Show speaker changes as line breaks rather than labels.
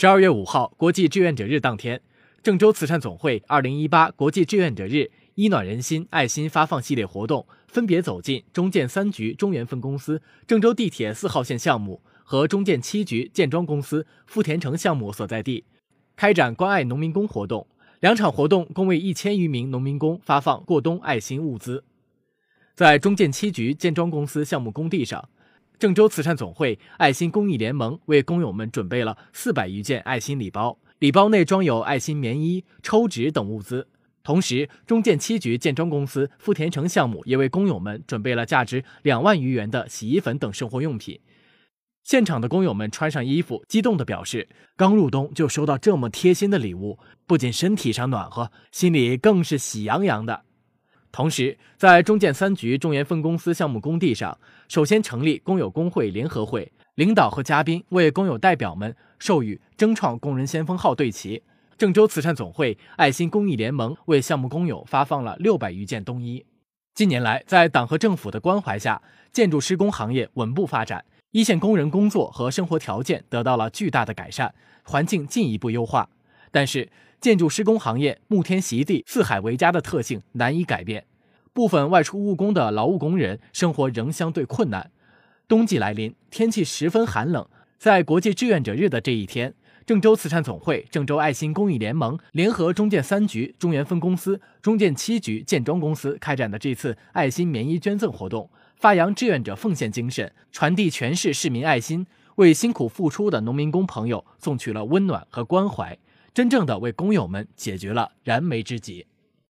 十二月五号，国际志愿者日当天，郑州慈善总会二零一八国际志愿者日“一暖人心”爱心发放系列活动分别走进中建三局中原分公司郑州地铁四号线项目和中建七局建装公司富田城项目所在地，开展关爱农民工活动。两场活动共为一千余名农民工发放过冬爱心物资。在中建七局建装公司项目工地上。郑州慈善总会爱心公益联盟为工友们准备了四百余件爱心礼包，礼包内装有爱心棉衣、抽纸等物资。同时，中建七局建装公司富田城项目也为工友们准备了价值两万余元的洗衣粉等生活用品。现场的工友们穿上衣服，激动地表示：“刚入冬就收到这么贴心的礼物，不仅身体上暖和，心里更是喜洋洋的。”同时，在中建三局中原分公司项目工地上，首先成立工友工会联合会，领导和嘉宾为工友代表们授予“争创工人先锋号”队旗。郑州慈善总会爱心公益联盟为项目工友发放了六百余件冬衣。近年来，在党和政府的关怀下，建筑施工行业稳步发展，一线工人工作和生活条件得到了巨大的改善，环境进一步优化。但是，建筑施工行业沐天席地、四海为家的特性难以改变，部分外出务工的劳务工人生活仍相对困难。冬季来临，天气十分寒冷，在国际志愿者日的这一天，郑州慈善总会、郑州爱心公益联盟联合中建三局中原分公司、中建七局建装公司开展的这次爱心棉衣捐赠活动，发扬志愿者奉献精神，传递全市市民爱心，为辛苦付出的农民工朋友送去了温暖和关怀。真正的为工友们解决了燃眉之急。